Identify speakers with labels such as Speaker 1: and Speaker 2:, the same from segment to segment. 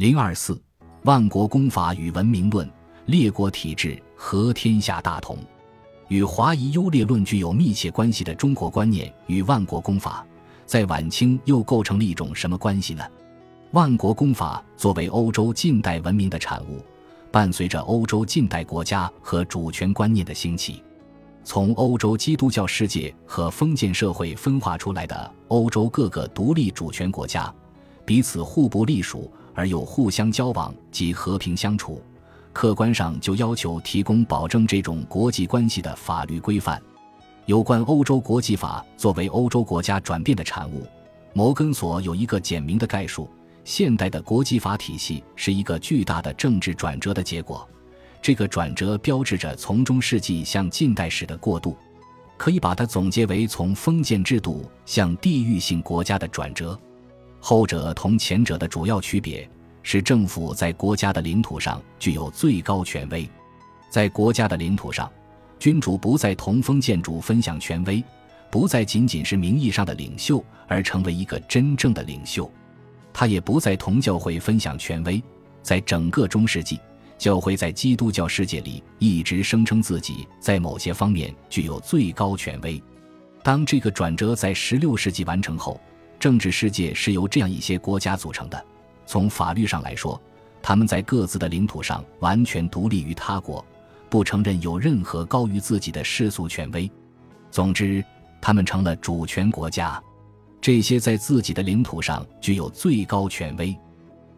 Speaker 1: 零二四，万国公法与文明论，列国体制和天下大同。与华夷优劣论具有密切关系的中国观念与万国公法，在晚清又构成了一种什么关系呢？万国公法作为欧洲近代文明的产物，伴随着欧洲近代国家和主权观念的兴起，从欧洲基督教世界和封建社会分化出来的欧洲各个独立主权国家，彼此互不隶属而又互相交往及和平相处。客观上就要求提供保证这种国际关系的法律规范。有关欧洲国际法作为欧洲国家转变的产物，摩根索有一个简明的概述：现代的国际法体系是一个巨大的政治转折的结果。这个转折标志着从中世纪向近代史的过渡，可以把它总结为从封建制度向地域性国家的转折。后者同前者的主要区别。是政府在国家的领土上具有最高权威，在国家的领土上，君主不再同封建主分享权威，不再仅仅是名义上的领袖，而成为一个真正的领袖。他也不再同教会分享权威，在整个中世纪，教会在基督教世界里一直声称自己在某些方面具有最高权威。当这个转折在16世纪完成后，政治世界是由这样一些国家组成的。从法律上来说，他们在各自的领土上完全独立于他国，不承认有任何高于自己的世俗权威。总之，他们成了主权国家。这些在自己的领土上具有最高权威，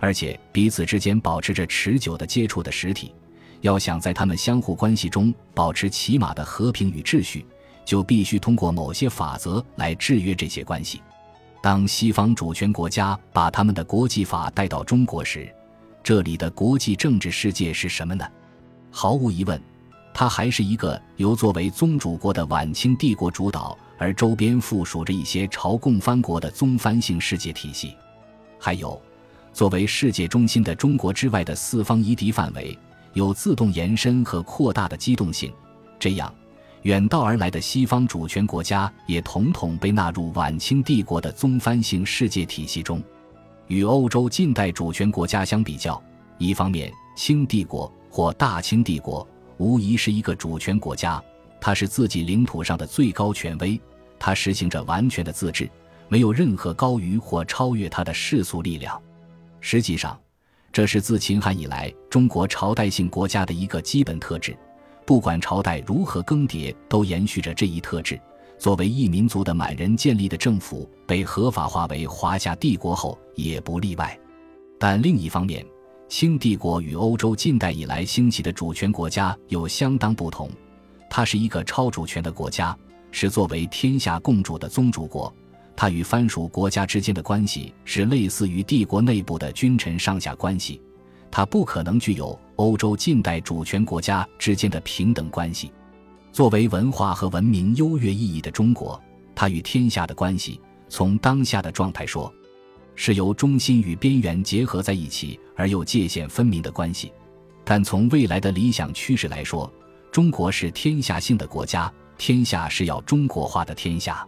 Speaker 1: 而且彼此之间保持着持久的接触的实体，要想在他们相互关系中保持起码的和平与秩序，就必须通过某些法则来制约这些关系。当西方主权国家把他们的国际法带到中国时，这里的国际政治世界是什么呢？毫无疑问，它还是一个由作为宗主国的晚清帝国主导，而周边附属着一些朝贡藩国的宗藩性世界体系。还有，作为世界中心的中国之外的四方夷狄范围，有自动延伸和扩大的机动性。这样。远道而来的西方主权国家也统统被纳入晚清帝国的宗藩性世界体系中。与欧洲近代主权国家相比较，一方面，清帝国或大清帝国无疑是一个主权国家，它是自己领土上的最高权威，它实行着完全的自治，没有任何高于或超越它的世俗力量。实际上，这是自秦汉以来中国朝代性国家的一个基本特质。不管朝代如何更迭，都延续着这一特质。作为一民族的满人建立的政府被合法化为华夏帝国后，也不例外。但另一方面，清帝国与欧洲近代以来兴起的主权国家有相当不同。它是一个超主权的国家，是作为天下共主的宗主国。它与藩属国家之间的关系是类似于帝国内部的君臣上下关系。它不可能具有欧洲近代主权国家之间的平等关系。作为文化和文明优越意义的中国，它与天下的关系，从当下的状态说，是由中心与边缘结合在一起而又界限分明的关系；但从未来的理想趋势来说，中国是天下性的国家，天下是要中国化的天下。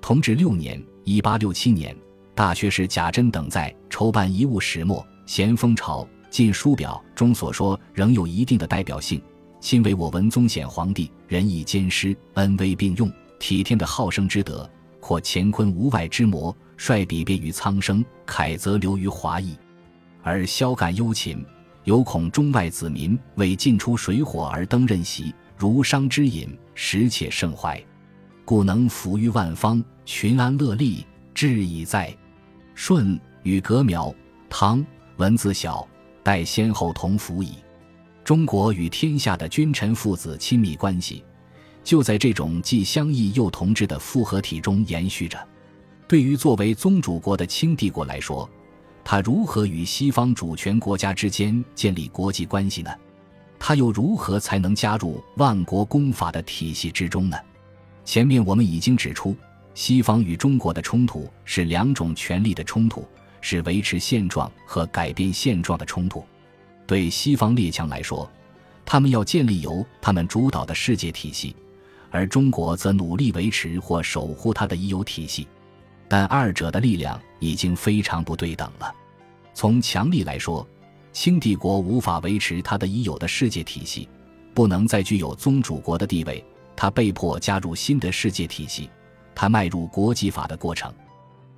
Speaker 1: 同治六年（一八六七年），大学士贾珍等在筹办遗物始末咸丰朝。《晋书表》中所说仍有一定的代表性。亲为我文宗显皇帝，仁义兼施，恩威并用，体天的好生之德，或乾坤无外之魔，率笔便于苍生，楷则流于华裔，而萧感忧勤，有恐中外子民为进出水火而登任席，如商之饮，实且甚怀，故能抚于万方，群安乐利，志已在。舜与革苗，唐文字小。待先后同服矣。中国与天下的君臣父子亲密关系，就在这种既相异又同质的复合体中延续着。对于作为宗主国的清帝国来说，它如何与西方主权国家之间建立国际关系呢？它又如何才能加入万国公法的体系之中呢？前面我们已经指出，西方与中国的冲突是两种权力的冲突。是维持现状和改变现状的冲突。对西方列强来说，他们要建立由他们主导的世界体系，而中国则努力维持或守护它的已有体系。但二者的力量已经非常不对等了。从强力来说，清帝国无法维持它的已有的世界体系，不能再具有宗主国的地位，它被迫加入新的世界体系，它迈入国际法的过程，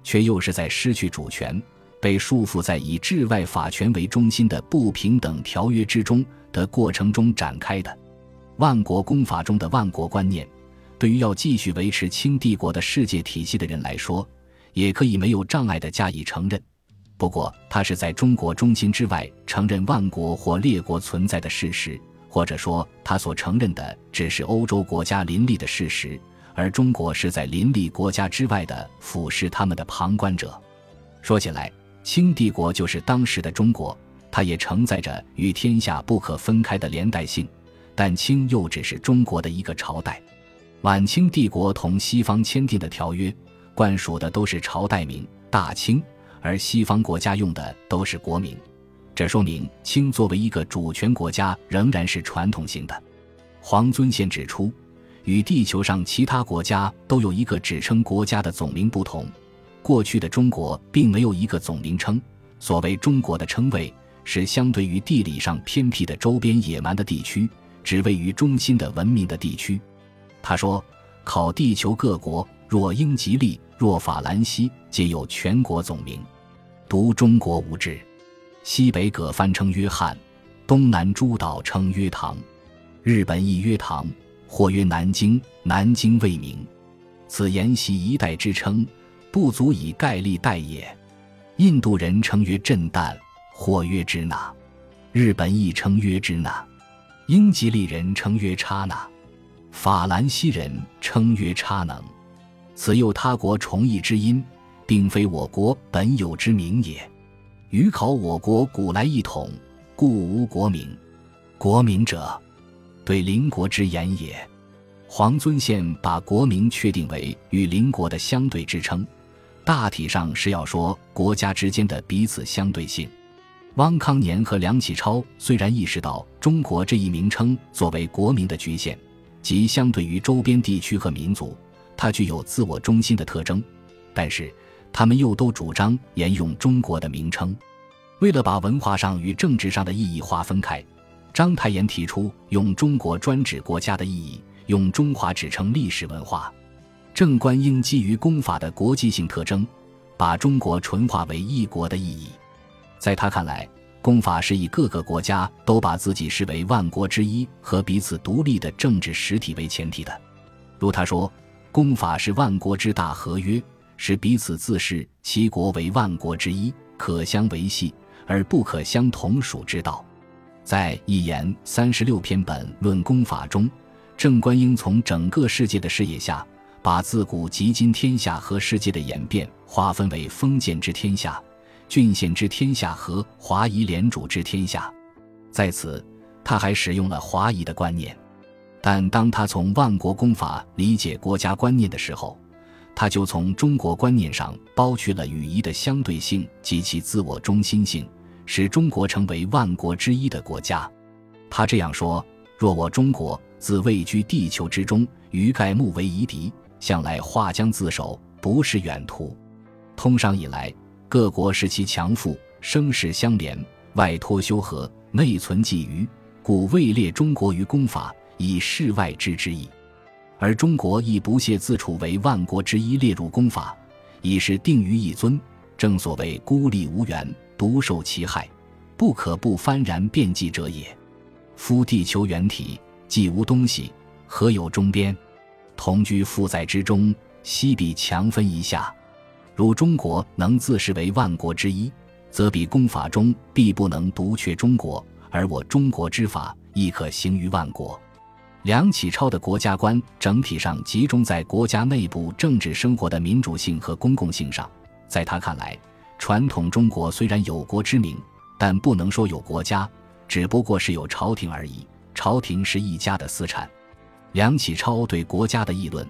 Speaker 1: 却又是在失去主权、被束缚在以治外法权为中心的不平等条约之中的过程中展开的。万国公法中的万国观念，对于要继续维持清帝国的世界体系的人来说，也可以没有障碍地加以承认。不过，他是在中国中心之外承认万国或列国存在的事实，或者说，他所承认的只是欧洲国家林立的事实，而中国是在林立国家之外的俯视他们的旁观者。说起来，清帝国就是当时的中国，它也承载着与天下不可分开的连带性，但清又只是中国的一个朝代。晚清帝国同西方签订的条约，冠属的都是朝代名“大清”。而西方国家用的都是国名，这说明清作为一个主权国家仍然是传统型的。黄遵宪指出，与地球上其他国家都有一个指称国家的总名不同，过去的中国并没有一个总名称。所谓中国的称谓，是相对于地理上偏僻的周边野蛮的地区，只位于中心的文明的地区。他说：“考地球各国，若英吉利，若法兰西，皆有全国总名。”独中国无之，西北葛藩称约翰，东南诸岛称约唐，日本亦约唐，或曰南京，南京未名。此沿袭一代之称，不足以概历代也。印度人称曰震旦，或曰支那，日本亦称曰支那，英吉利人称曰差那，法兰西人称曰差能。此又他国重义之音。并非我国本有之名也。余考我国古来一统，故无国名。国名者，对邻国之言也。黄遵宪把国名确定为与邻国的相对之称，大体上是要说国家之间的彼此相对性。汪康年和梁启超虽然意识到中国这一名称作为国民的局限，即相对于周边地区和民族，它具有自我中心的特征，但是。他们又都主张沿用中国的名称，为了把文化上与政治上的意义划分开，章太炎提出用中国专指国家的意义，用中华指称历史文化。郑观应基于公法的国际性特征，把中国纯化为一国的意义。在他看来，公法是以各个国家都把自己视为万国之一和彼此独立的政治实体为前提的。如他说，公法是万国之大合约。是彼此自视其国为万国之一，可相维系而不可相同属之道。在一言三十六篇本论公法中，郑观应从整个世界的视野下，把自古及今天下和世界的演变划分为封建之天下、郡县之天下和华夷联主之天下。在此，他还使用了华夷的观念，但当他从万国公法理解国家观念的时候。他就从中国观念上剥去了羽夷的相对性及其自我中心性，使中国成为万国之一的国家。他这样说：“若我中国自位居地球之中，与盖木为夷狄，向来划江自守，不是远图。通商以来，各国视其强富，声势相连，外托修和，内存觊觎，故位列中国于公法，以示外之之意。”而中国亦不屑自处为万国之一，列入公法，已是定于一尊。正所谓孤立无援，独受其害，不可不幡然变计者也。夫地球原体，既无东西，何有中边？同居负载之中，悉比强分一下。如中国能自视为万国之一，则比公法中必不能独缺中国，而我中国之法亦可行于万国。梁启超的国家观整体上集中在国家内部政治生活的民主性和公共性上。在他看来，传统中国虽然有国之名，但不能说有国家，只不过是有朝廷而已。朝廷是一家的私产。梁启超对国家的议论，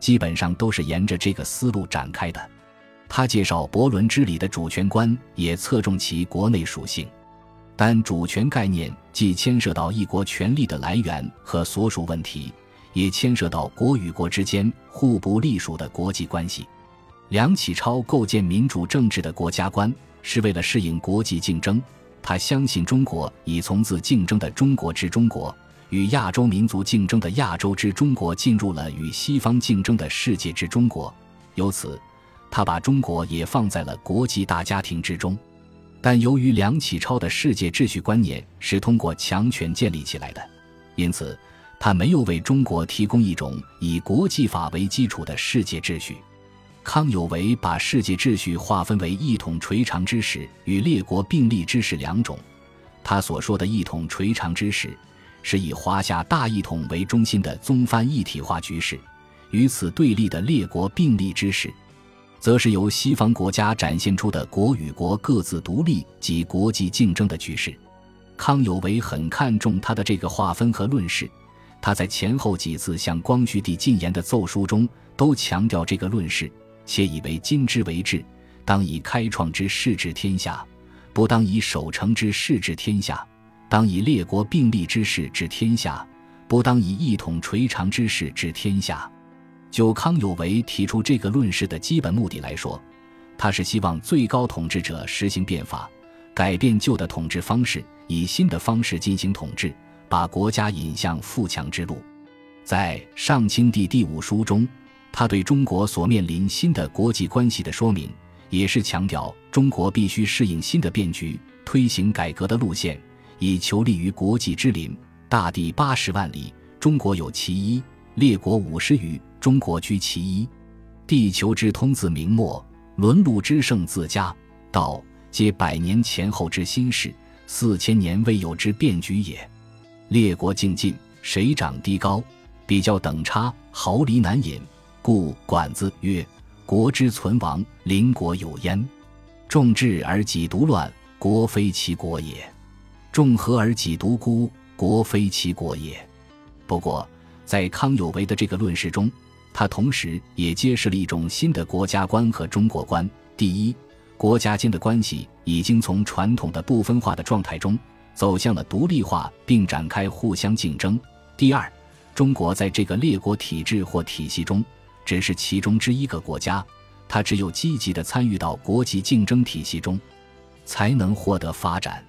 Speaker 1: 基本上都是沿着这个思路展开的。他介绍伯伦之礼的主权观，也侧重其国内属性。但主权概念既牵涉到一国权力的来源和所属问题，也牵涉到国与国之间互不隶属的国际关系。梁启超构建民主政治的国家观，是为了适应国际竞争。他相信中国已从自竞争的中国之中国，与亚洲民族竞争的亚洲之中国，进入了与西方竞争的世界之中国。由此，他把中国也放在了国际大家庭之中。但由于梁启超的世界秩序观念是通过强权建立起来的，因此他没有为中国提供一种以国际法为基础的世界秩序。康有为把世界秩序划分为一统垂长之势与列国并立之势两种。他所说的一统垂长之势，是以华夏大一统为中心的宗藩一体化局势；与此对立的列国并立之势，则是由西方国家展现出的国与国各自独立及国际竞争的局势。康有为很看重他的这个划分和论事，他在前后几次向光绪帝进言的奏书中都强调这个论事。且以为今之为治，当以开创之势治天下，不当以守成之势治天下；当以列国并立之势治天下，不当以一统垂长之势治天下。就康有为提出这个论事的基本目的来说，他是希望最高统治者实行变法，改变旧的统治方式，以新的方式进行统治，把国家引向富强之路。在上清帝第五书中。他对中国所面临新的国际关系的说明，也是强调中国必须适应新的变局，推行改革的路线，以求立于国际之林。大地八十万里，中国有其一；列国五十余，中国居其一。地球之通自明末，沦路之盛自家，道皆百年前后之新事，四千年未有之变局也。列国竞进，谁长低高，比较等差，毫厘难饮。故管子曰：“国之存亡，邻国有焉。众治而己独乱，国非其国也；众和而己独孤，国非其国也。”不过，在康有为的这个论事中，他同时也揭示了一种新的国家观和中国观：第一，国家间的关系已经从传统的不分化的状态中走向了独立化，并展开互相竞争；第二，中国在这个列国体制或体系中。只是其中之一个国家，他只有积极的参与到国际竞争体系中，才能获得发展。